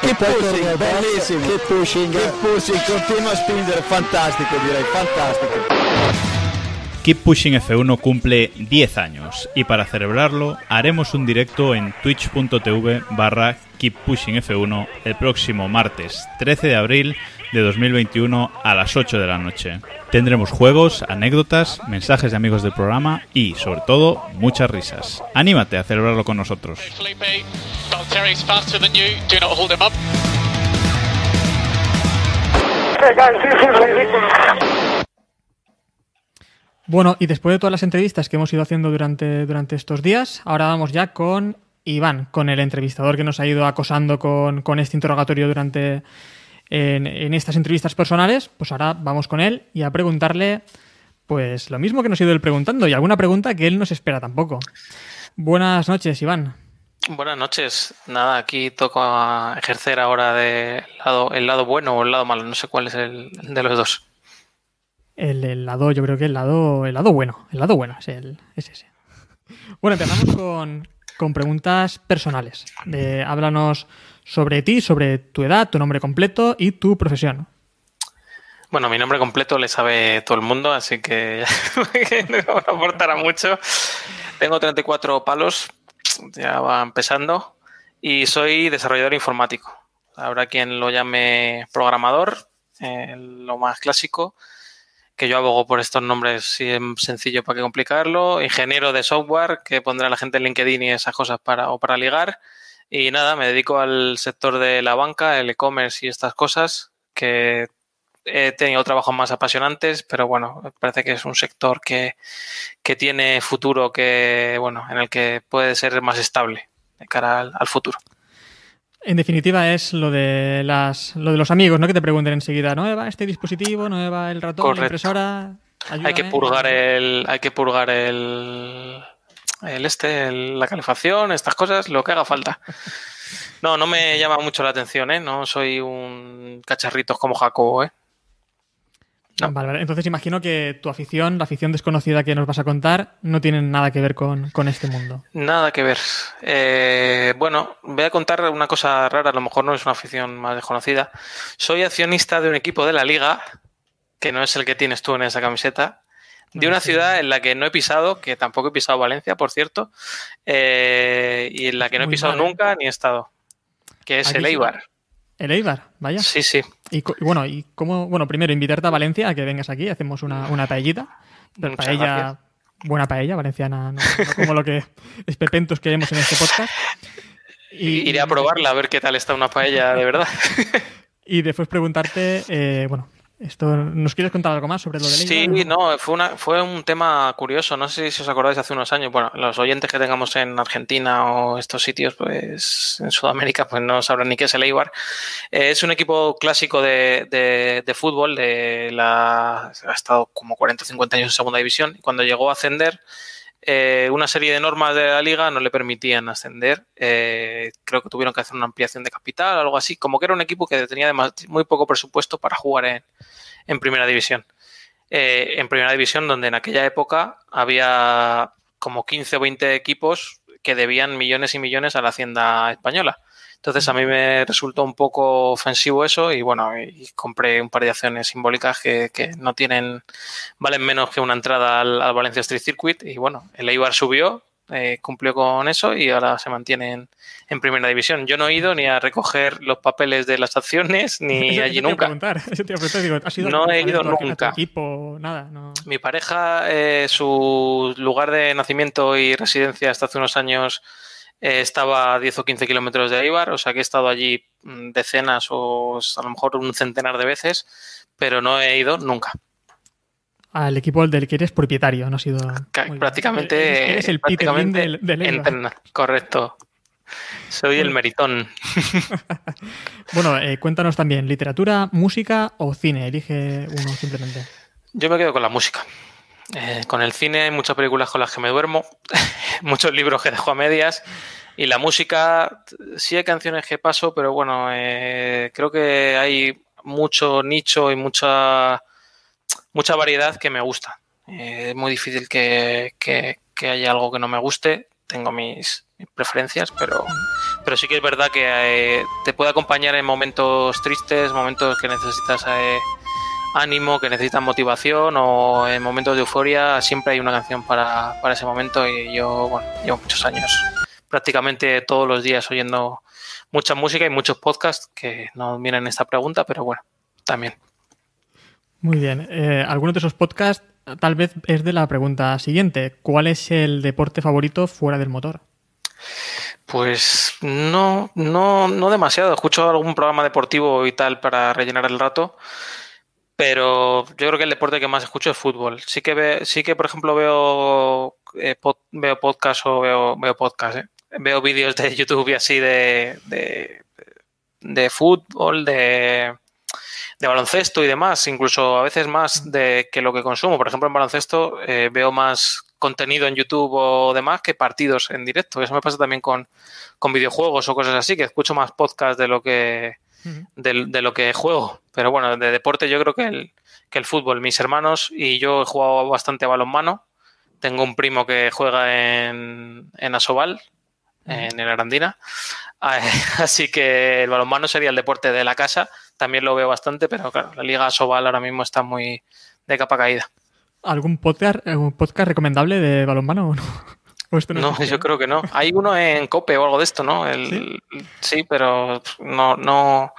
Che pushing, bellissimo. Che pushing. Che pushing, continua a spingere, fantastico direi, fantastico. Keep Pushing F1 cumple 10 años y para celebrarlo haremos un directo en twitch.tv barra Keep Pushing F1 el próximo martes 13 de abril de 2021 a las 8 de la noche. Tendremos juegos, anécdotas, mensajes de amigos del programa y, sobre todo, muchas risas. Anímate a celebrarlo con nosotros. Bueno, y después de todas las entrevistas que hemos ido haciendo durante, durante estos días, ahora vamos ya con Iván, con el entrevistador que nos ha ido acosando con, con este interrogatorio durante en, en, estas entrevistas personales. Pues ahora vamos con él y a preguntarle pues lo mismo que nos ha ido él preguntando y alguna pregunta que él nos espera tampoco. Buenas noches, Iván. Buenas noches. Nada, aquí toco a ejercer ahora de lado, el lado bueno o el lado malo. No sé cuál es el de los dos. El, el, lado, yo creo que el lado, el lado bueno. El lado bueno es, el, es ese. Bueno, empezamos con, con preguntas personales. De, háblanos sobre ti, sobre tu edad, tu nombre completo y tu profesión. Bueno, mi nombre completo le sabe todo el mundo, así que no aportará mucho. Tengo 34 palos, ya va empezando, y soy desarrollador informático. Habrá quien lo llame programador, eh, lo más clásico, que yo abogo por estos nombres si es sencillo para qué complicarlo, ingeniero de software, que pondrá la gente en LinkedIn y esas cosas para, o para ligar. Y nada, me dedico al sector de la banca, el e-commerce y estas cosas, que he tenido trabajos más apasionantes, pero bueno, me parece que es un sector que, que, tiene futuro, que bueno, en el que puede ser más estable de cara al futuro. En definitiva es lo de las lo de los amigos, ¿no? Que te pregunten enseguida, ¿no va este dispositivo? ¿No va el ratón, Correcto. la impresora? Ayúdame. Hay que purgar el, hay que purgar el, el este, el, la calefacción, estas cosas, lo que haga falta. No, no me llama mucho la atención, ¿eh? No soy un cacharritos como Jacobo, ¿eh? No. Vale, vale, entonces imagino que tu afición, la afición desconocida que nos vas a contar, no tiene nada que ver con, con este mundo. Nada que ver. Eh, bueno, voy a contar una cosa rara, a lo mejor no es una afición más desconocida. Soy accionista de un equipo de la liga, que no es el que tienes tú en esa camiseta, de una ciudad en la que no he pisado, que tampoco he pisado Valencia, por cierto, eh, y en la que no he pisado mal, ¿eh? nunca ni he estado, que es Aquí el sí. El Eibar, vaya. Sí, sí. Y, bueno, y cómo, bueno, primero invitarte a Valencia a que vengas aquí, hacemos una, una paellita. Muchas paella, gracias. buena paella, valenciana, no, no como lo que espepentos queremos en este podcast. Y, Iré a probarla a ver qué tal está una paella de verdad. Y después preguntarte, eh, bueno, esto, ¿nos quieres contar algo más sobre lo del Sí, Eibar? no, fue, una, fue un tema curioso. No sé si os acordáis hace unos años. Bueno, los oyentes que tengamos en Argentina o estos sitios, pues en Sudamérica, pues no sabrán ni qué es el Eibar. Eh, es un equipo clásico de, de, de fútbol. De la, ha estado como 40 o 50 años en segunda división. Cuando llegó a ascender, eh, una serie de normas de la liga no le permitían ascender. Eh, creo que tuvieron que hacer una ampliación de capital, algo así. Como que era un equipo que tenía muy poco presupuesto para jugar en, en primera división. Eh, en primera división, donde en aquella época había como 15 o 20 equipos que debían millones y millones a la hacienda española. Entonces a mí me resultó un poco ofensivo eso y bueno, y compré un par de acciones simbólicas que, que no tienen, valen menos que una entrada al, al Valencia Street Circuit y bueno, el Eibar subió, eh, cumplió con eso y ahora se mantiene en, primera división. Yo no he ido ni a recoger los papeles de las acciones ni Eso- allí nunca. preguntar, eso te iba a preguntar, digo, ¿has ido a No he ido nunca. equipo, nada, no. Mi pareja, eh, su lugar de nacimiento y residencia hasta hace unos años eh, estaba a 10 o 15 kilómetros de Eibar, o sea que he estado allí mm, decenas o a lo mejor un centenar de veces, pero no he ido nunca. Al equipo del que eres propietario, no has sido... Prácticamente, Eres, el prácticamente del, del Eibar. Correcto. Soy el meritón. Bueno, eh, cuéntanos también, ¿literatura, música o cine? Elige uno simplemente. Yo me quedo con la música. Eh, con el cine hay muchas películas con las que me duermo, muchos libros que dejo a medias y la música, sí hay canciones que paso, pero bueno, eh, creo que hay mucho nicho y mucha, mucha variedad que me gusta. Eh, es muy difícil que, que- que haya algo que no me guste, tengo mis, mis preferencias, pero, pero sí que es verdad que eh, te puede acompañar en momentos tristes, momentos que necesitas eh, ánimo, que necesitas motivación o en momentos de euforia, siempre hay una canción para, para ese momento y yo, bueno, llevo muchos años prácticamente todos los días oyendo mucha música y muchos podcasts que no vienen esta pregunta, pero bueno, también. Muy bien. Eh, algunos de esos podcasts tal vez es de la pregunta siguiente. ¿Cuál es el deporte favorito fuera del motor? Pues no, no, no demasiado. Escucho algún programa deportivo y tal para rellenar el rato, pero yo creo que el deporte que más escucho es fútbol. Sí que, sí que por ejemplo, veo, eh, veo podcast o veo, veo. ¿eh? Veo vídeos de YouTube y así de, de, de fútbol, de, de baloncesto y demás, incluso a veces más de que lo que consumo. Por ejemplo, en baloncesto eh, veo más contenido en YouTube o demás que partidos en directo. Eso me pasa también con, con videojuegos o cosas así, que escucho más podcast de lo que de, de, lo que juego. Pero bueno, de deporte yo creo que el, que el fútbol. Mis hermanos y yo he jugado bastante a balonmano. Tengo un primo que juega en, en Asobal, en el Arandina. Así que el balonmano sería el deporte de la casa. También lo veo bastante, pero claro, la Liga Sobal ahora mismo está muy de capa caída. ¿Algún podcast, algún podcast recomendable de balonmano o no? no, no yo creo que no. Hay uno en Cope o algo de esto, ¿no? El, ¿Sí? ¿Sí? pero no, no,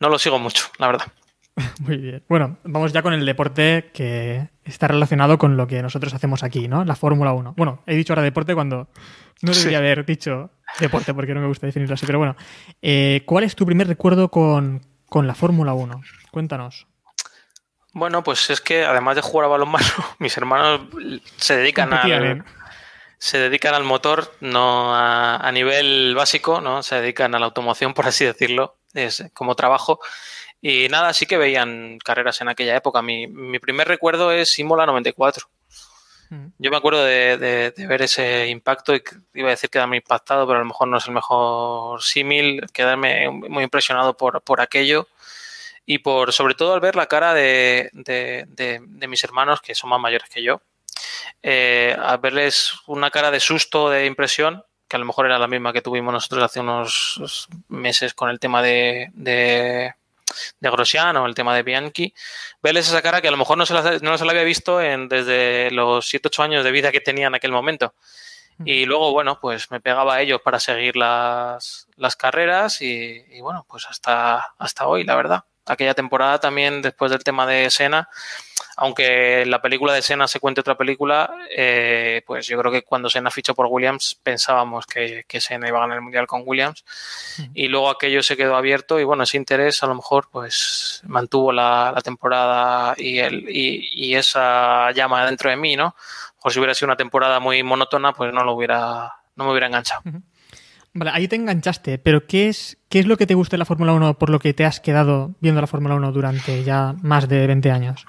no lo sigo mucho, la verdad. Muy bien. Bueno, vamos ya con el deporte que está relacionado con lo que nosotros hacemos aquí, ¿no? La Fórmula 1. Bueno, he dicho ahora deporte cuando no debería sí. haber dicho deporte porque no me gusta definirlo así, pero bueno. Eh, ¿Cuál es tu primer recuerdo con, con la Fórmula 1? Cuéntanos. Bueno, pues es que además de jugar a balonmano, mis hermanos se dedican a se dedican al motor, no a, a, nivel básico, ¿no? Se dedican a la automoción, por así decirlo, es como trabajo. Y nada, sí que veían carreras en aquella época. Mi, mi primer recuerdo es Imola 94. Mm. Yo me acuerdo de, de, de, ver ese impacto y iba a decir quedarme impactado, pero a lo mejor no es el mejor símil, quedarme muy impresionado por, por aquello y por sobre todo al ver la cara de, de mis hermanos que son más mayores que yo, eh, al verles una cara de susto, de impresión, que a lo mejor era la misma que tuvimos nosotros hace unos meses con el tema de, de, de Grosjean o el tema de Bianchi, verles esa cara que a lo mejor no se la, no se la había visto en, desde los 7-8 años de vida que tenía en aquel momento. Y luego, bueno, pues me pegaba a ellos para seguir las, las carreras y, y, bueno, pues hasta, hasta hoy, la verdad. Aquella temporada también, después del tema de Sena, aunque en la película de Senna se cuente otra película, eh, pues yo creo que cuando Senna fichó por Williams pensábamos que, que Senna iba a ganar el Mundial con Williams y luego aquello se quedó abierto y bueno, ese interés a lo mejor pues mantuvo la, la temporada y, el, y, y, esa llama dentro de mí, ¿no? O si hubiera sido una temporada muy monótona, pues no lo hubiera, no me hubiera enganchado. Uh -huh. Vale, ahí te enganchaste, pero ¿qué es, ¿qué es lo que te gusta de la Fórmula 1 por lo que te has quedado viendo la Fórmula 1 durante ya más de 20 años?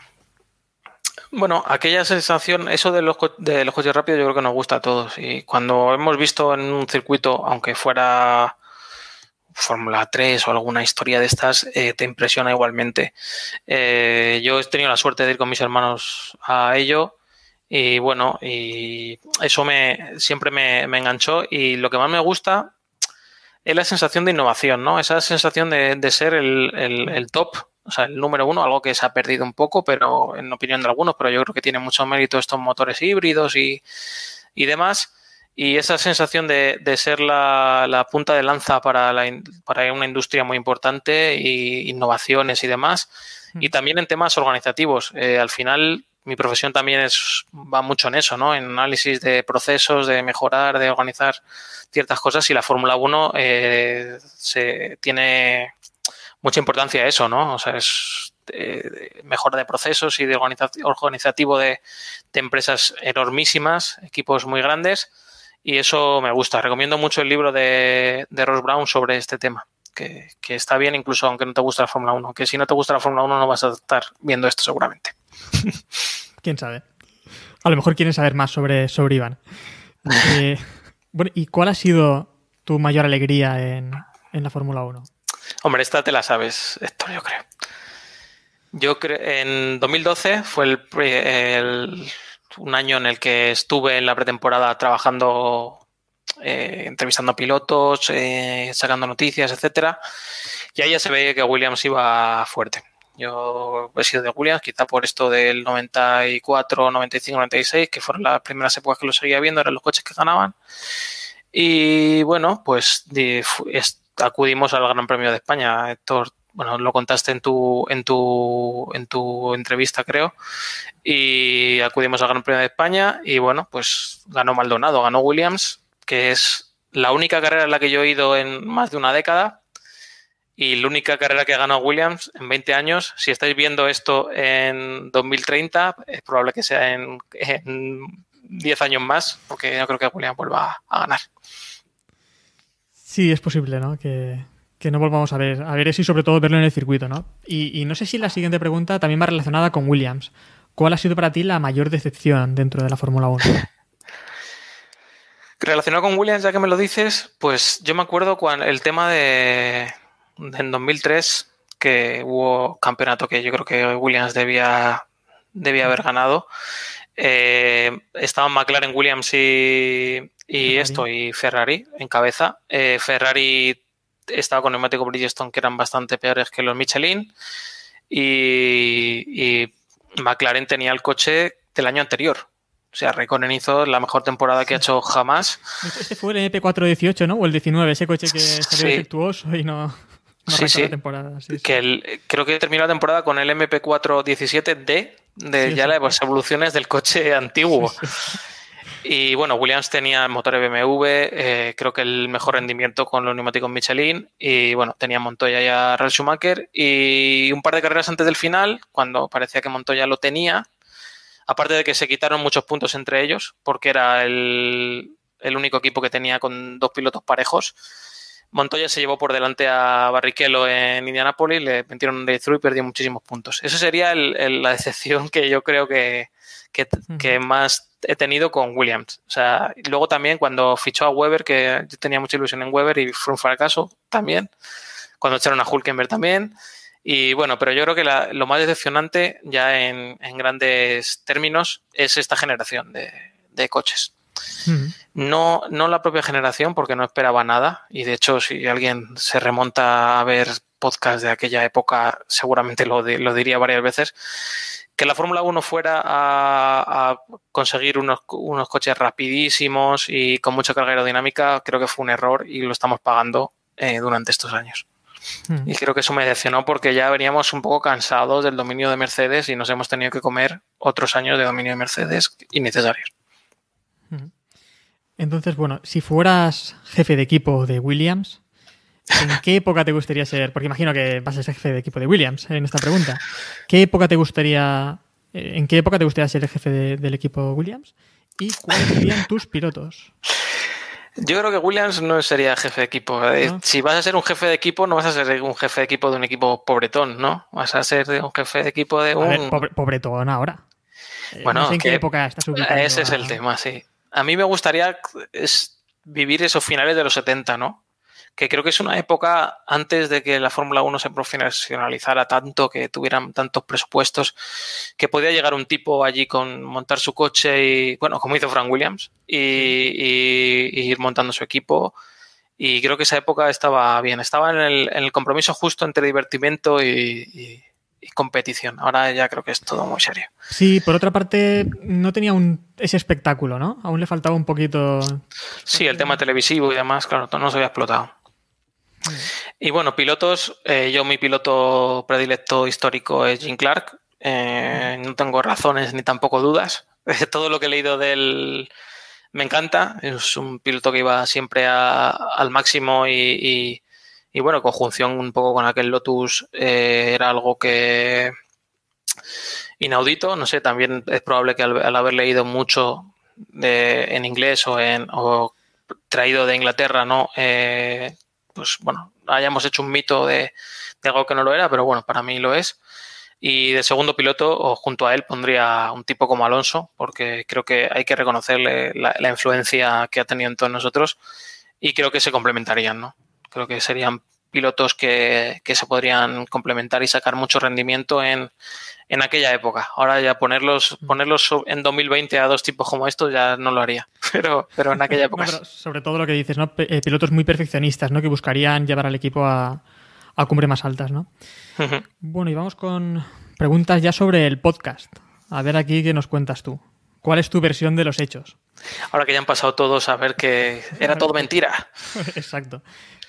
Bueno, aquella sensación, eso de los, de los coches rápidos yo creo que nos gusta a todos. Y cuando hemos visto en un circuito, aunque fuera Fórmula 3 o alguna historia de estas, eh, te impresiona igualmente. Eh, yo he tenido la suerte de ir con mis hermanos a ello y bueno, y eso me, siempre me, me enganchó y lo que más me gusta es la sensación de innovación, ¿no? Esa sensación de, de ser el, el, el top o sea, el número uno, algo que se ha perdido un poco, pero en opinión de algunos, pero yo creo que tiene mucho mérito estos motores híbridos y, y demás. Y esa sensación de, de ser la, la, punta de lanza para, la, para una industria muy importante y innovaciones y demás. Y también en temas organizativos. Eh, al final, mi profesión también es, va mucho en eso, ¿no? En análisis de procesos, de mejorar, de organizar ciertas cosas. Y la Fórmula 1 eh, se tiene mucha importancia eso, ¿no? O sea, es de, mejora de procesos y de organizativo de, empresas enormísimas, equipos muy grandes, y eso me gusta. Recomiendo mucho el libro de, de Ross Brown sobre este tema, que, que, está bien incluso aunque no te guste la Fórmula 1, que si no te gusta la Fórmula 1 no vas a estar viendo esto seguramente. ¿Quién sabe? A lo mejor quieren saber más sobre, sobre Iván. eh, bueno, ¿y cuál ha sido tu mayor alegría en, en la Fórmula 1? Hombre, esta te la sabes, Héctor, yo creo. Yo creo, en 2012 fue el, el, un año en el que estuve en la pretemporada trabajando eh, entrevistando a pilotos, eh, sacando noticias, etcétera. Y ahí ya se ve que Williams iba fuerte. Yo he sido de Williams, quizá por esto del 94, 95, 96, que fueron las primeras épocas que lo seguía viendo, eran los coches que ganaban. Y bueno, pues acudimos al Gran Premio de España. Héctor, bueno, lo contaste en tu, en tu, en tu entrevista, creo. Y acudimos al Gran Premio de España y bueno, pues ganó Maldonado, ganó Williams, que es la única carrera en la que yo he ido en más de una década y la única carrera que ha ganado Williams en 20 años. Si estáis viendo esto en 2030, es probable que sea en, 10 años más, porque yo creo que Williams vuelva a ganar. Sí, es posible, ¿no? Que, no volvamos a ver, a ver eso y sobre todo verlo en el circuito, ¿no? Y, y no sé si la siguiente pregunta también va relacionada con Williams. ¿Cuál ha sido para ti la mayor decepción dentro de la Fórmula 1? Relacionado con Williams, ya que me lo dices, pues yo me acuerdo cuando el tema de, en 2003 que hubo campeonato que yo creo que Williams debía, debía haber ganado. Eh, estaban McLaren, Williams y, esto, y Ferrari en cabeza. Eh, Ferrari estaba con neumático Bridgestone que eran bastante peores que los Michelin. Y, McLaren tenía el coche del año anterior. O sea, Raikkonen hizo la mejor temporada que ha hecho jamás. Este fue el MP418, ¿no? O el 19, ese coche que salió defectuoso y no sí, sí. Temporada, Que creo que terminó la temporada con el MP4 17D de ya las evoluciones del coche antiguo. Y bueno, Williams tenía motores BMW, eh, creo que el mejor rendimiento con los neumáticos Michelin. Y bueno, tenía Montoya y a Ralf Schumacher. Y un par de carreras antes del final, cuando parecía que Montoya lo tenía, aparte de que se quitaron muchos puntos entre ellos, porque era el, el único equipo que tenía con dos pilotos parejos Montoya se llevó por delante a Barrichello en Indianapolis, le metieron un through y perdió muchísimos puntos. Esa sería la decepción que yo creo que, más he tenido con Williams. O sea, luego también cuando fichó a Weber, que yo tenía mucha ilusión en Weber y fue un fracaso también. Cuando echaron a Hulkenberg también. Y bueno, pero yo creo que lo más decepcionante, ya en, grandes términos, es esta generación de coches. No, no la propia generación, porque no esperaba nada. Y de hecho, si alguien se remonta a ver podcast de aquella época, seguramente lo, lo diría varias veces. Que la Fórmula 1 fuera a, conseguir unos, unos, coches rapidísimos y con mucha carga aerodinámica, creo que fue un error y lo estamos pagando eh, durante estos años. Y creo que eso me decepcionó porque ya veníamos un poco cansados del dominio de Mercedes y nos hemos tenido que comer otros años de dominio de Mercedes innecesarios. Entonces, bueno, si fueras jefe de equipo de Williams, ¿en qué época te gustaría ser? Porque imagino que vas a ser jefe de equipo de Williams en esta pregunta. ¿Qué época te gustaría, eh, en qué época te gustaría ser el jefe del equipo Williams? ¿Y cuáles serían tus pilotos? Yo creo que Williams no sería jefe de equipo. Eh, si vas a ser un jefe de equipo, no vas a ser un jefe de equipo de un equipo pobretón, ¿no? Vas a ser un jefe de equipo de un. pobretón ahora. Eh, bueno, ¿en qué época estás ubicado? Ese es el tema, sí a mí me gustaría vivir esos finales de los 70, ¿no? Que creo que es una época antes de que la Fórmula 1 se profesionalizara tanto, que tuvieran tantos presupuestos, que podía llegar un tipo allí con montar su coche y, bueno, como hizo Frank Williams, y, ir montando su equipo. Y creo que esa época estaba bien, estaba en el, compromiso justo entre divertimento y y competición. Ahora ya creo que es todo muy serio. Sí, por otra parte, no tenía un, ese espectáculo, ¿no? Aún le faltaba un poquito. Sí, el tema televisivo y demás, claro, no se había explotado. Y bueno, pilotos, eh, yo mi piloto predilecto histórico es Jim Clark. Eh, no tengo razones ni tampoco dudas. Todo lo que he leído de él me encanta. Es un piloto que iba siempre al máximo y y bueno, conjunción un poco con aquel Lotus eh, era algo que inaudito. No sé, también es probable que al, haber leído mucho en inglés o, en, o traído de Inglaterra, ¿no? Eh, pues bueno, hayamos hecho un mito de, algo que no lo era, pero bueno, para mí lo es. Y de segundo piloto, o junto a él, pondría un tipo como Alonso, porque creo que hay que reconocerle la influencia que ha tenido en todos nosotros y creo que se complementarían, ¿no? Creo que serían pilotos que, se podrían complementar y sacar mucho rendimiento en, aquella época. Ahora ya ponerlos, mm. ponerlos en 2020 a dos tipos como estos ya no lo haría, pero, pero en aquella época. sobre todo lo que dices, ¿no? Eh, pilotos muy perfeccionistas, ¿no? Que buscarían llevar al equipo a, a cumbre más altas, ¿no? Bueno, y vamos con preguntas ya sobre el podcast. A ver aquí qué nos cuentas tú. ¿Cuál es tu versión de los hechos? Ahora que ya han pasado todos a ver que era todo mentira. Exacto.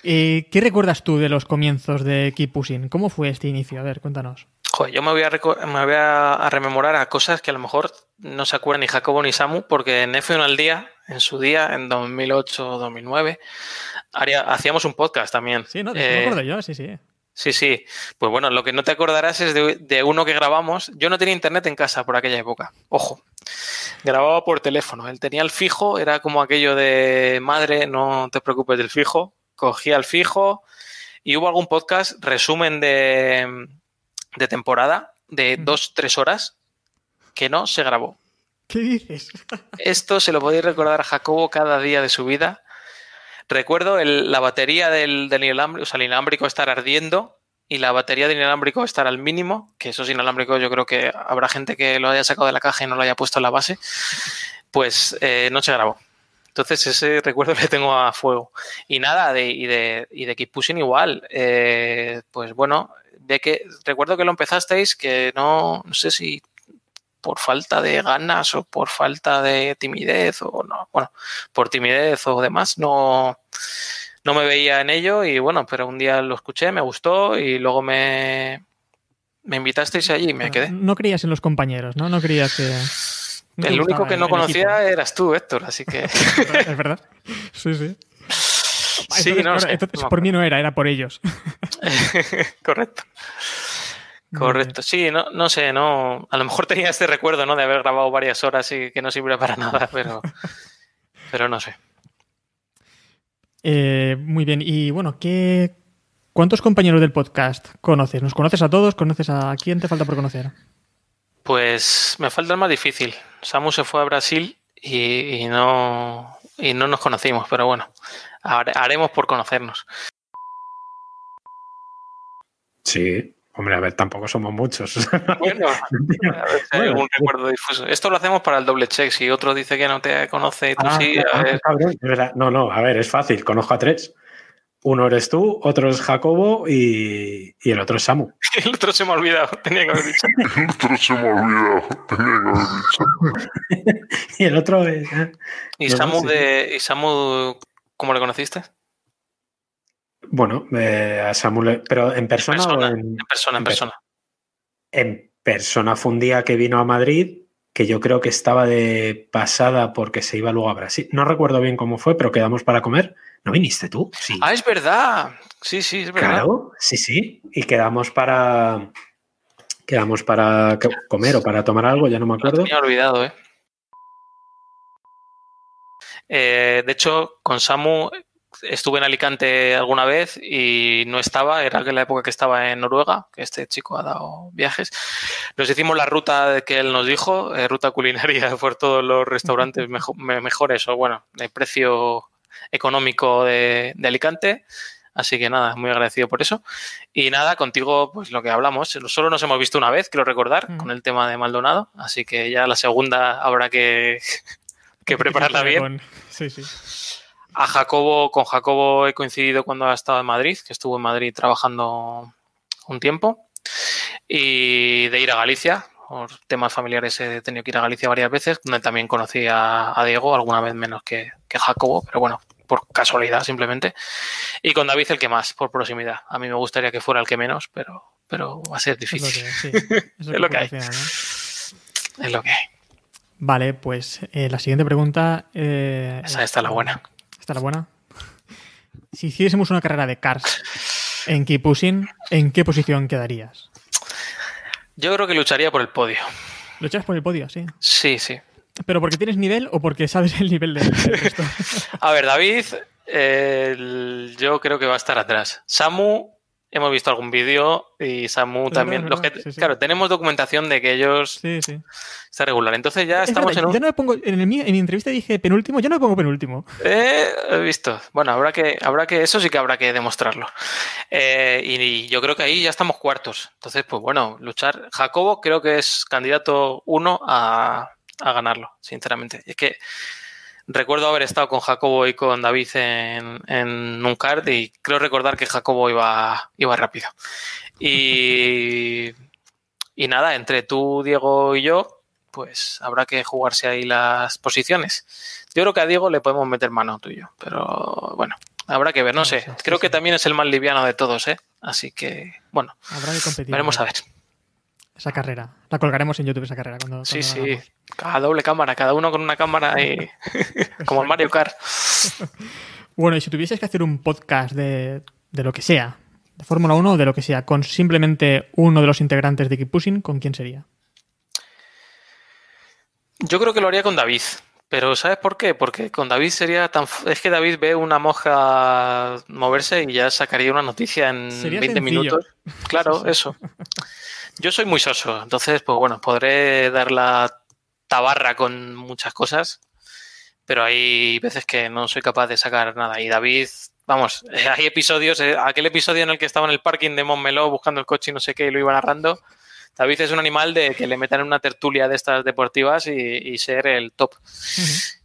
¿Qué recuerdas tú de los comienzos de Keep Pushing? ¿Cómo fue este inicio? A ver, cuéntanos. Joder, yo me voy, a me voy a, rememorar a cosas que a lo mejor no se acuerdan ni Jacobo ni Samu, porque en F1 al día, en su día, en 2008 o 2009, hacíamos un podcast también. Sí, no, me acuerdo yo, sí, sí. Sí, sí. Pues bueno, lo que no te acordarás es de, uno que grabamos. Yo no tenía internet en casa por aquella época. Ojo. Grababa por teléfono. Él tenía el fijo, era como aquello de madre, no te preocupes del fijo. Cogía el fijo y hubo algún podcast, resumen de, de temporada, de dos, tres horas, que no se grabó. ¿Qué dices? Esto se lo podéis recordar a Jacobo cada día de su vida Recuerdo la batería del, inalámbrico, o sea, el inalámbrico estar ardiendo y la batería del inalámbrico estar al mínimo, que esos inalámbricos yo creo que habrá gente que lo haya sacado de la caja y no lo haya puesto en la base, pues eh, no se grabó. Entonces ese recuerdo le tengo a fuego. Y nada, de, y, de, y de Keep Pushing igual. Eh, pues bueno, de que recuerdo que lo empezasteis, que no, no sé si por falta de ganas o por falta de timidez o no, bueno, por timidez o demás, no, no me veía en ello y bueno, pero un día lo escuché, me gustó y luego me, me invitasteis allí y me quedé. No creías en los compañeros, ¿no? No creías que... el único que no conocía eras tú, Héctor, así que... es verdad. Sí, sí. Sí, no, por mí no era, era por ellos. Correcto. Correcto, sí, no, no sé, no. A lo mejor tenía este recuerdo, ¿no? De haber grabado varias horas y que no sirve para nada, pero, pero no sé. Eh, muy bien, y bueno, ¿qué, ¿cuántos compañeros del podcast conoces? ¿Nos conoces a todos? ¿Conoces a quién te falta por conocer? Pues me falta el más difícil. Samu se fue a Brasil y, no, y no nos conocimos, pero bueno, haremos por conocernos. Sí, Hombre, a ver, tampoco somos muchos. Bueno, a ver un recuerdo difuso. Esto lo hacemos para el doble check. Si otro dice que no te conoce y tú ah, sí, a ver. No, no, a ver, es fácil. Conozco a tres. Uno eres tú, otro es Jacobo y, y el otro es Samu. el otro se me ha olvidado, tenía que haber dicho. el otro se me ha olvidado, tenía que haber dicho. y el otro es. ¿eh? ¿Y, Samu de, ¿Y Samu cómo le conociste? Bueno, eh, a Samuel, pero en persona, o en, persona, en persona. En persona fue un día que vino a Madrid, que yo creo que estaba de pasada porque se iba luego a Brasil. No recuerdo bien cómo fue, pero quedamos para comer. ¿No viniste tú? Sí. Ah, es verdad. Sí, sí, es verdad. Claro, sí, sí. Y quedamos para. Quedamos para comer o para tomar algo, ya no me acuerdo. Me he olvidado, ¿eh? ¿eh? De hecho, con Samu estuve en Alicante alguna vez y no estaba, era la época que estaba en Noruega, que este chico ha dado viajes. Nos hicimos la ruta que él nos dijo, eh, ruta culinaria por todos los restaurantes mejores o bueno, de precio económico de, Alicante. Así que nada, muy agradecido por eso. Y nada, contigo, pues lo que hablamos, solo nos hemos visto una vez, quiero recordar, con el tema de Maldonado. Así que ya la segunda habrá que, que prepararla bien. Sí, sí. A Jacobo, con Jacobo he coincidido cuando ha estado en Madrid, que estuvo en Madrid trabajando un tiempo. Y de ir a Galicia, por temas familiares he tenido que ir a Galicia varias veces, donde también conocí a, Diego, alguna vez menos que, Jacobo, pero bueno, por casualidad simplemente. Y con David el que más, por proximidad. A mí me gustaría que fuera el que menos, pero, pero va a ser difícil. Es lo que, hay. Es lo que hay. Vale, pues eh, la siguiente pregunta. Eh, Esa está la buena. ¿Está la buena? Si hiciésemos una carrera de cars en Keep Pushing, ¿en qué posición quedarías? Yo creo que lucharía por el podio. ¿Luchas por el podio? Sí. Sí, sí. ¿Pero porque tienes nivel o porque sabes el nivel de, esto? a ver, David, yo creo que va a estar atrás. Samu, hemos visto algún vídeo y Samu también. Los que, Claro, tenemos documentación de que ellos sí, sí. está regular. Entonces ya estamos en un... Yo no me pongo, en, mi, en, mi, entrevista dije penúltimo, yo no me pongo penúltimo. Eh, he visto. Bueno, habrá que, habrá que, eso sí que habrá que demostrarlo. Eh, y, y, yo creo que ahí ya estamos cuartos. Entonces, pues bueno, luchar. Jacobo creo que es candidato uno a, a ganarlo, sinceramente. Es que recuerdo haber estado con Jacobo y con David en, en un card y creo recordar que Jacobo iba, iba rápido. Y, y nada, entre tú, Diego y yo, pues habrá que jugarse ahí las posiciones. Yo creo que a Diego le podemos meter mano tuyo, pero bueno, habrá que ver, no sé. Creo que también es el más liviano de todos, ¿eh? Así que, bueno, habrá que competir. Veremos a ver esa carrera. La colgaremos en YouTube esa carrera. Cuando, sí, sí. Cada doble cámara, cada uno con una cámara y... como el Mario Kart. bueno, y si tuvieses que hacer un podcast de, de lo que sea, de Fórmula 1 o de lo que sea, con simplemente uno de los integrantes de Keep Pushing, ¿con quién sería? Yo creo que lo haría con David. Pero ¿sabes por qué? Porque con David sería tan... Es que David ve una mosca moverse y ya sacaría una noticia en 20 minutos. Claro, eso. Yo soy muy soso, entonces, pues bueno, podré dar la tabarra con muchas cosas, pero hay veces que no soy capaz de sacar nada. Y David, vamos, hay episodios, eh, aquel episodio en el que estaba en el parking de Montmeló buscando el coche y no sé qué y lo iba narrando. David es un animal de que le metan en una tertulia de estas deportivas y, ser el top.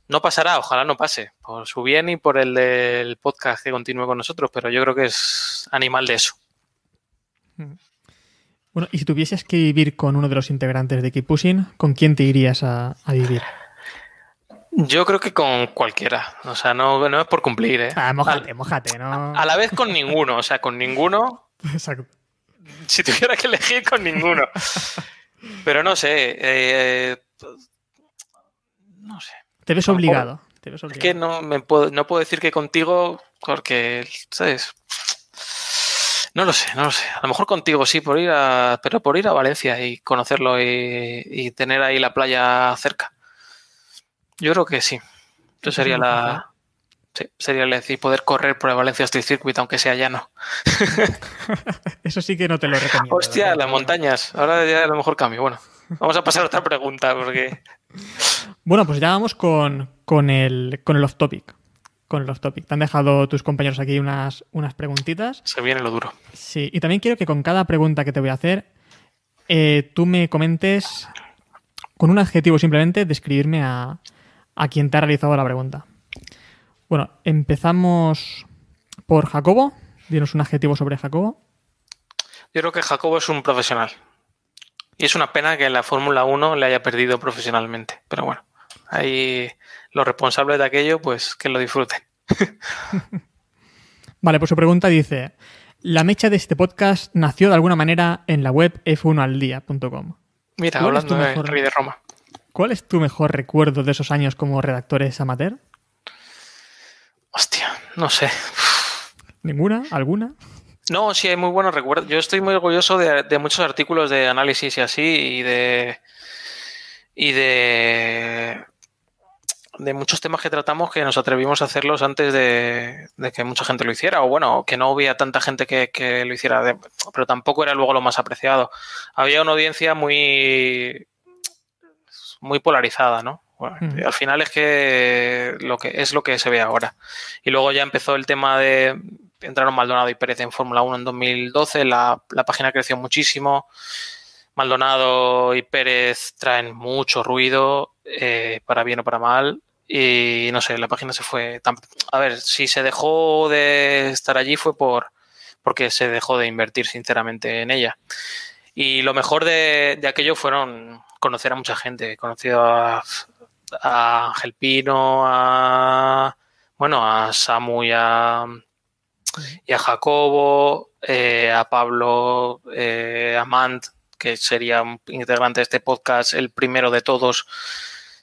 No pasará, ojalá no pase, por su bien y por el del podcast que continúe con nosotros, pero yo creo que es animal de eso. Bueno, y si tuvieses que vivir con uno de los integrantes de Keep Pushing, ¿con quién te irías a, vivir? Yo creo que con cualquiera. O sea, no, no es por cumplir, ¿eh? Ah, mojate, mojate, ¿no? A, la vez con ninguno. O sea, con ninguno. Exacto. Si tuviera que elegir con ninguno. Pero no sé. Eh, no sé. Te ves obligado. Te ves obligado. Es que no, me puedo, no puedo decir que contigo, porque, ¿sabes? No lo sé, no lo sé. A lo mejor contigo sí, por ir a, pero por ir a Valencia y conocerlo y, tener ahí la playa cerca. Yo creo que sí. Eso sería la, sí, sería decir poder correr por el Valencia Street Circuit, aunque sea llano. Eso sí que no te lo recomiendo. Hostia, las montañas. Ahora ya a lo mejor cambio. Bueno, vamos a pasar a otra pregunta porque. Bueno, pues ya vamos con, con, el, con el off topic con el off topic. Te han dejado tus compañeros aquí unas, unas preguntitas. Se viene lo duro. Sí, y también quiero que con cada pregunta que te voy a hacer, eh, tú me comentes con un adjetivo simplemente describirme a, a quien te ha realizado la pregunta. Bueno, empezamos por Jacobo. Dinos un adjetivo sobre Jacobo. Yo creo que Jacobo es un profesional. Y es una pena que en la Fórmula 1 le haya perdido profesionalmente. Pero bueno, ahí los responsables de aquello, pues que lo disfruten. vale, pues su pregunta dice, la mecha de este podcast nació de alguna manera en la web f1aldía.com. Mira, hablando de Rey de Roma. ¿Cuál es tu mejor recuerdo de esos años como redactores amateur? Hostia, no sé. ¿Ninguna? ¿Alguna? No, sí, hay muy buenos recuerdos. Yo estoy muy orgulloso de, de, muchos artículos de análisis y así, y de. y de de muchos temas que tratamos que nos atrevimos a hacerlos antes de, que mucha gente lo hiciera, o bueno, que no había tanta gente que, lo hiciera, pero tampoco era luego lo más apreciado. Había una audiencia muy, muy polarizada, ¿no? Al final es que, lo que es lo que se ve ahora. Y luego ya empezó el tema de entraron Maldonado y Pérez en Fórmula 1 en 2012, la, la página creció muchísimo. Maldonado y Pérez traen mucho ruido, eh, para bien o para mal, y no sé, la página se fue tan... A ver, si se dejó de estar allí fue por porque se dejó de invertir sinceramente en ella. Y lo mejor de, aquello fueron conocer a mucha gente. He conocido a, Ángel Pino, a bueno, a Samu y a, y a Jacobo, eh, a Pablo, eh, a Mant, que sería un integrante de este podcast, el primero de todos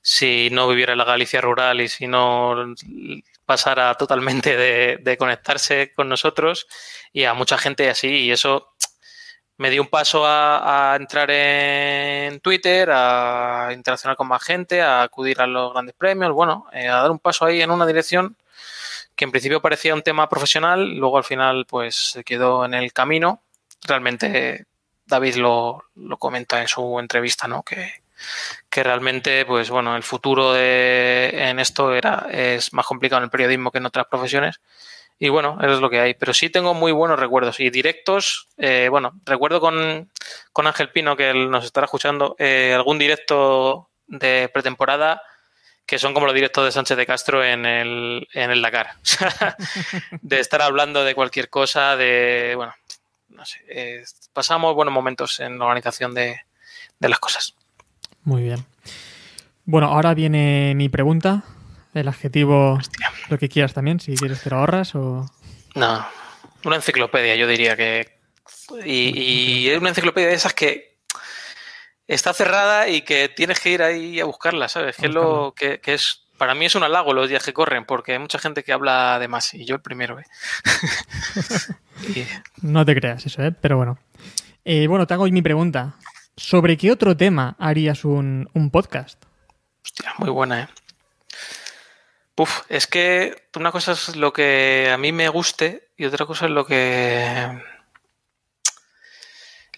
si no viviera en la Galicia rural y si no pasara totalmente de, conectarse con nosotros y a mucha gente así. Y eso me dio un paso a, entrar en Twitter, a interaccionar con más gente, a acudir a los grandes premios, bueno, eh, a dar un paso ahí en una dirección que en principio parecía un tema profesional, luego al final pues se quedó en el camino. Realmente David lo, lo comenta en su entrevista, ¿no? Que, que realmente, pues bueno, el futuro de, en esto era, es más complicado en el periodismo que en otras profesiones. Y bueno, eso es lo que hay. Pero sí tengo muy buenos recuerdos. Y directos, eh, bueno, recuerdo con, con, Ángel Pino, que él nos estará escuchando, eh, algún directo de pretemporada que son como los directos de Sánchez de Castro en el, en el Dakar. de estar hablando de cualquier cosa, de, bueno, no sé, eh, pasamos buenos momentos en la organización de, de las cosas. Muy bien. Bueno, ahora viene mi pregunta. El adjetivo, Hostia. lo que quieras también, si quieres te lo ahorras o... No, una enciclopedia, yo diría que... Y, y es una enciclopedia de esas que está cerrada y que tienes que ir ahí a buscarla, ¿sabes? Que es lo que, que, es... Para mí es un halago los días que corren, porque hay mucha gente que habla de más y yo el primero, ¿eh? y... No te creas eso, ¿eh? Pero bueno. Eh, bueno, te hago mi pregunta. ¿Sobre qué otro tema harías un, un podcast? Hostia, muy buena, ¿eh? Uf, es que una cosa es lo que a mí me guste y otra cosa es lo que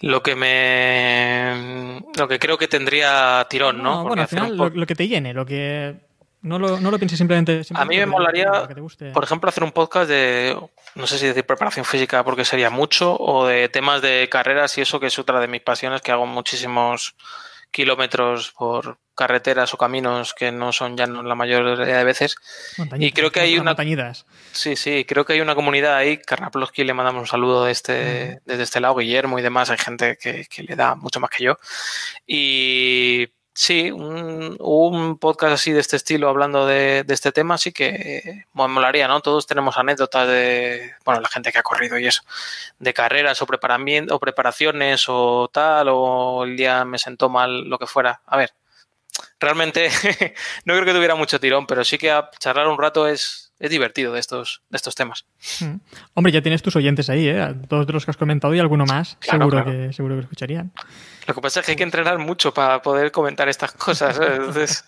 lo que me lo que creo que tendría tirón, ¿no? no bueno, al final lo, lo, que te llene, lo que no lo, no lo pienses simplemente, simplemente, A mí me molaría, por ejemplo, hacer un podcast de, no sé si decir preparación física porque sería mucho, o de temas de carreras y eso que es otra de mis pasiones, que hago muchísimos kilómetros por carreteras o caminos que no son ya la mayoría de veces. Y creo que hay una... Montañitas. Sí, sí, creo que hay una comunidad ahí. Karnaploski le mandamos un saludo de este, desde este lado, Guillermo y demás. Hay gente que, que le da mucho más que yo. Y sí, un, un, podcast así de este estilo hablando de, este tema sí que me molaría, ¿no? Todos tenemos anécdotas de, bueno, la gente que ha corrido y eso, de carreras o, o preparaciones o tal, o el día me sentó mal, lo que fuera. A ver, realmente no creo que tuviera mucho tirón, pero sí que a charlar un rato es, es divertido de estos, de estos temas. Mm. Hombre, ya tienes tus oyentes ahí, ¿eh? Todos de los que has comentado y alguno más, claro, seguro, claro. Que, seguro que escucharían. Lo que pasa es que hay que entrenar mucho para poder comentar estas cosas. ¿eh? Entonces...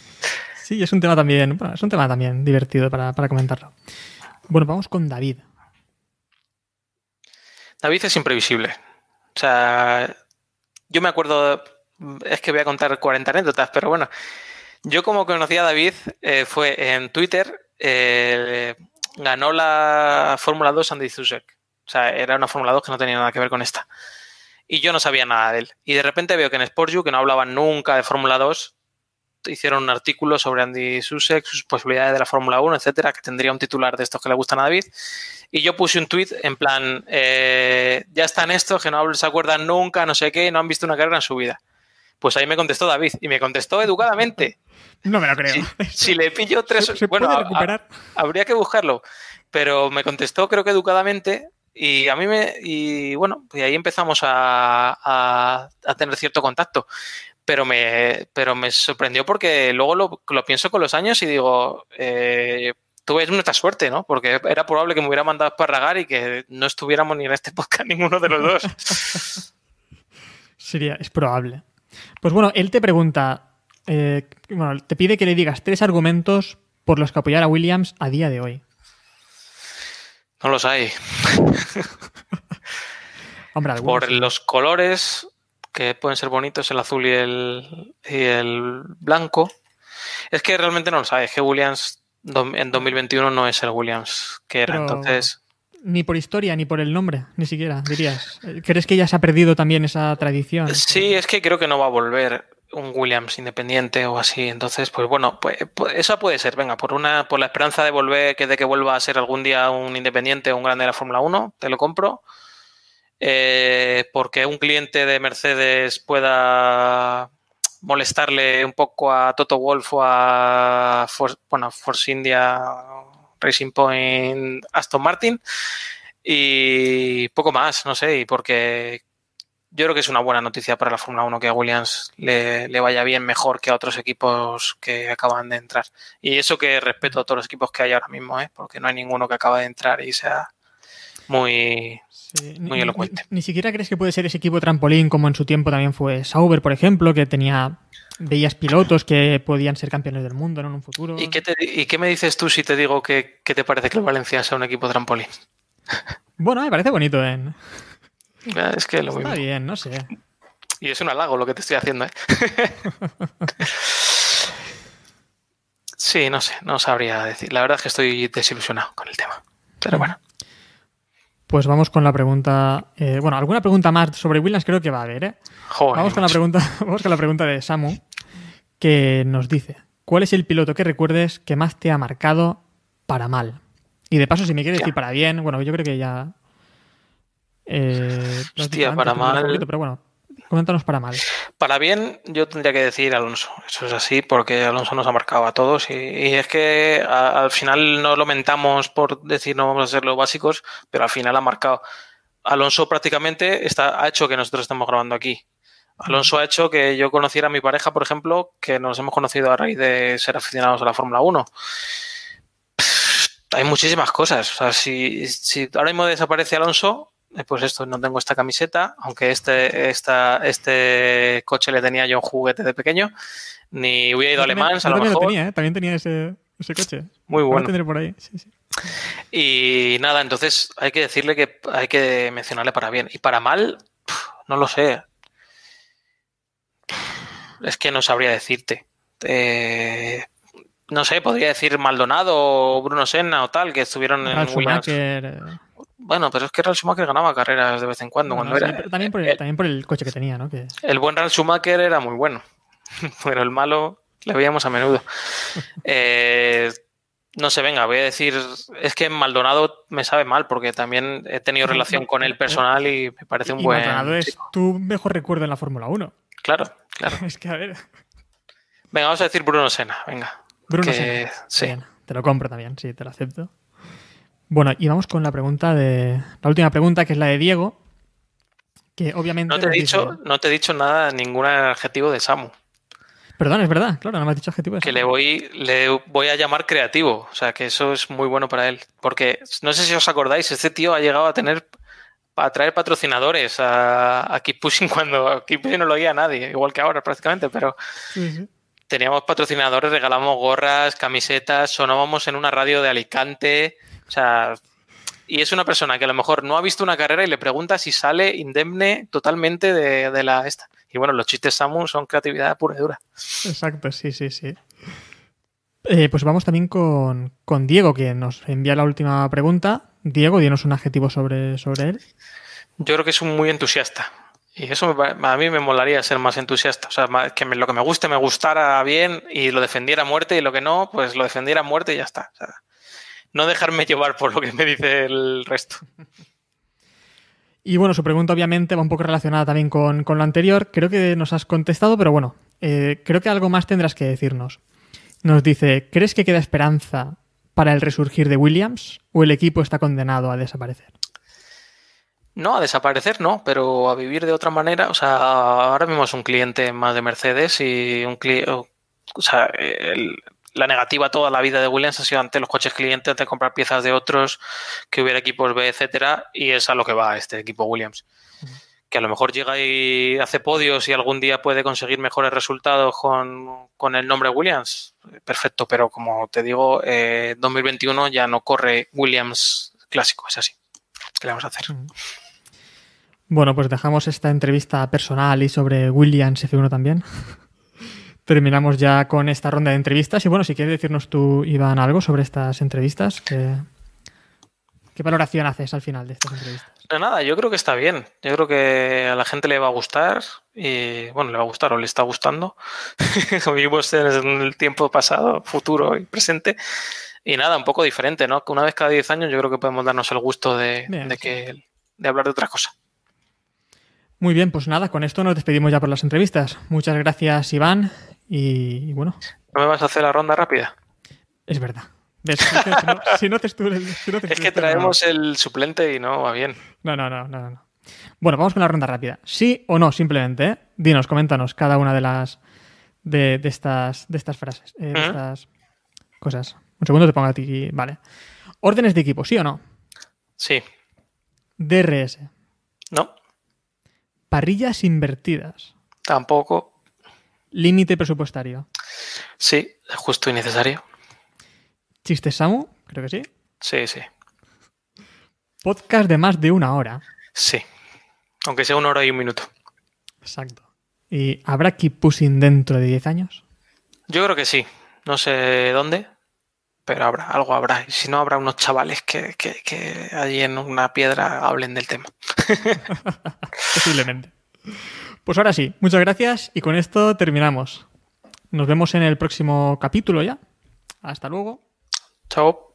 sí, es un tema también, bueno, es un tema también divertido para, para comentarlo. Bueno, vamos con David. David es imprevisible. O sea, yo me acuerdo, es que voy a contar 40 anécdotas, pero bueno, yo como conocí a David eh, fue en Twitter, eh, ganó la Fórmula 2 Andy Zusek. O sea, era una Fórmula 2 que no tenía nada que ver con esta y yo no sabía nada de él. Y de repente veo que en SportU, que no hablaban nunca de Fórmula 2, hicieron un artículo sobre Andy Susek, sus posibilidades de la Fórmula 1, etcétera, que tendría un titular de estos que le gustan a David. Y yo puse un tweet en plan, eh, ya están estos que no se acuerdan nunca, no sé qué, no han visto una carrera en su vida. Pues ahí me contestó David y me contestó educadamente. No me lo creo. Si, si le pillo tres... ¿Se, se bueno, puede recuperar? A, habría que buscarlo. Pero me contestó creo que educadamente y a mí me. Y bueno, y ahí empezamos a, a, tener cierto contacto. Pero me, pero me sorprendió porque luego lo, lo pienso con los años y digo. Eh, tuve nuestra suerte, ¿no? Porque era probable que me hubiera mandado a esparragar y que no estuviéramos ni en este podcast ninguno de los dos. Sería, es probable. Pues bueno, él te pregunta. Eh, bueno, te pide que le digas tres argumentos por los que apoyar a Williams a día de hoy. No los hay. Hombre, Por los colores, que pueden ser bonitos, el azul y el, y el blanco. Es que realmente no lo sabes. Es que Williams en 2021 no es el Williams que era. Pero Entonces. Ni por historia, ni por el nombre, ni siquiera, dirías. ¿Crees que ya se ha perdido también esa tradición? Sí, es que creo que no va a volver un Williams independiente o así. Entonces, pues bueno, pues, pues, eso puede ser. Venga, por una, por la esperanza de volver, que de que vuelva a ser algún día un independiente o un grande de la Fórmula 1, te lo compro. Eh, porque un cliente de Mercedes pueda molestarle un poco a Toto Wolf o a bueno, Force India, Racing Point, Aston Martin. Y poco más, no sé, y porque yo creo que es una buena noticia para la Fórmula 1 que a Williams le, le, vaya bien mejor que a otros equipos que acaban de entrar. Y eso que respeto a todos los equipos que hay ahora mismo, ¿eh? porque no hay ninguno que acaba de entrar y sea muy, sí. muy elocuente. Ni, ni, siquiera crees que puede ser ese equipo trampolín como en su tiempo también fue Sauber, por ejemplo, que tenía veías pilotos que podían ser campeones del mundo ¿no? en un futuro. ¿Y qué, te- y qué me dices tú si te digo que, que te parece que el Valencia sea un equipo trampolín? Bueno, me parece bonito, ¿eh? Es que lo Está mismo. bien, no sé. Y es un halago lo que te estoy haciendo, ¿eh? sí, no sé, no sabría decir. La verdad es que estoy desilusionado con el tema. Pero bueno, Pues vamos con la pregunta. eh, bueno, alguna pregunta más sobre Williams creo que va a haber, ¿eh? joder. Vamos con la pregunta, vamos con la pregunta de Samu, que nos dice: ¿Cuál es el piloto que recuerdes que más te ha marcado para mal? Y de paso, si me quiere Hostia. decir para bien, bueno, yo creo que ya. Eh, Hostia, para mal. favorito, pero bueno, coméntanos para mal. Para bien, yo tendría que decir Alonso. Eso es así, porque Alonso nos ha marcado a todos. Y, y es que a- al final no lo mentamos por decir no vamos a ser los básicos, pero al final ha marcado. Alonso prácticamente está, ha hecho que nosotros estemos grabando aquí. Alonso ha hecho que yo conociera a mi pareja, por ejemplo, que nos hemos conocido a raíz de ser aficionados a la Fórmula 1. Hay muchísimas cosas. O sea, si, si ahora mismo desaparece Alonso, pues esto, no tengo esta camiseta, aunque este, esta, este coche le tenía yo un juguete de pequeño, ni hubiera ido a Mans, a lo también mejor. tenía, ¿eh? También tenía ese, ese coche. Muy Lo bueno. tendré por ahí. Sí, sí. Y nada, entonces hay que decirle que hay que mencionarle para bien. Y para mal, no lo sé. Es que no sabría decirte. Eh, no sé, podría decir Maldonado o Bruno Senna o tal, que estuvieron en Ralf Williams. Schumacher, eh, Bueno, pero es que Ralf Schumacher ganaba carreras de vez en cuando. bueno, cuando sí, era, también, por el, también por el coche que tenía, ¿no? Que, El buen Ralf Schumacher era muy bueno, pero el malo le veíamos a menudo. Eh, no sé, venga, voy a decir, es que Maldonado me sabe mal porque también he tenido relación con él personal y me parece un y buen... Maldonado es chico. tu mejor recuerdo en la Fórmula 1. Claro, claro. Es que, a ver, Venga, vamos a decir Bruno Senna, venga. Bruno que- Senna. sí. Bien, te lo compro también, sí, te lo acepto. Bueno, y vamos con la pregunta de. La última pregunta, que es la de Diego. Que obviamente. No te he dicho, dice- no te he dicho nada, ningún adjetivo de Samu. Perdón, es verdad, claro, no me has dicho adjetivo. de Que eso. le voy, le voy a llamar creativo. O sea, que eso es muy bueno para él. Porque no sé si os acordáis, este tío ha llegado a tener a traer patrocinadores a, a Keep Pushing cuando Keep Pushing no lo oía nadie, igual que ahora prácticamente, pero Sí, sí. Teníamos patrocinadores, regalamos gorras, camisetas, sonábamos en una radio de Alicante, o sea, y es una persona que a lo mejor no ha visto una carrera y le pregunta si sale indemne totalmente de, de la esta. Y bueno, los chistes Samu son creatividad pura y dura. Exacto, sí, sí, sí. Eh, pues vamos también con, con Diego, que nos envía la última pregunta. Diego, dinos un adjetivo sobre, sobre él. Yo creo que es un muy entusiasta. Y eso a mí me molaría ser más entusiasta. O sea, que lo que me guste me gustara bien y lo defendiera a muerte y lo que no, pues lo defendiera a muerte y ya está. O sea, no dejarme llevar por lo que me dice el resto. Y bueno, su pregunta obviamente va un poco relacionada también con, con lo anterior. Creo que nos has contestado, pero bueno, eh, creo que algo más tendrás que decirnos. Nos dice, ¿crees que queda esperanza para el resurgir de Williams o el equipo está condenado a desaparecer? No, a desaparecer no, pero a vivir de otra manera. O sea, ahora mismo es un cliente más de Mercedes y un cliente. O sea, el- la negativa toda la vida de Williams ha sido ante los coches clientes, ante comprar piezas de otros, que hubiera equipos B, etcétera, y es a lo que va este equipo Williams. Que a lo mejor llega y hace podios y algún día puede conseguir mejores resultados con, con el nombre Williams. Perfecto, pero como te digo, eh, 2021 ya no corre Williams clásico, es así. ¿Qué le vamos a hacer? Bueno, pues dejamos esta entrevista personal y sobre Williams F1 también. Terminamos ya con esta ronda de entrevistas. Y bueno, si quieres decirnos tú, Iván, algo sobre estas entrevistas, ¿qué, qué valoración haces al final de estas entrevistas? No, nada, yo creo que está bien. Yo creo que a la gente le va a gustar y, bueno, le va a gustar o le está gustando. Vivimos en el tiempo pasado, futuro y presente. Y nada, un poco diferente, ¿no? Que una vez cada 10 años yo creo que podemos darnos el gusto de, Bien, de que, de hablar de otra cosa. Muy bien, pues nada, con esto nos despedimos ya por las entrevistas. Muchas gracias, Iván. Y, y bueno, ¿No me vas a hacer la ronda rápida? es verdad. Si no, si no si haces Es que traemos el suplente y no va bien. No, no, no, no, no. Bueno, vamos con la ronda rápida. ¿Sí o no? Simplemente, ¿eh? Dinos, coméntanos cada una de las de, de estas de estas frases, eh, de estas cosas. Un segundo te pongo a ti. Vale. Órdenes de equipo, ¿sí o no? Sí, DRS. no, Parrillas invertidas. tampoco. límite presupuestario. Sí, justo y necesario. Chistes Samu, creo que sí. Sí, sí. Podcast de más de una hora. Sí. Aunque sea una hora y un minuto. Exacto. ¿Y habrá Keep Pushing dentro de 10 años? Yo creo que sí. No sé dónde, pero habrá, algo habrá. Y si no, habrá unos chavales que, que, que allí en una piedra hablen del tema. Posiblemente. Pues ahora sí, muchas gracias y con esto terminamos. Nos vemos en el próximo capítulo ya. Hasta luego. Chao.